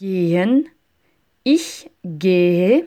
gehen, ich gehe,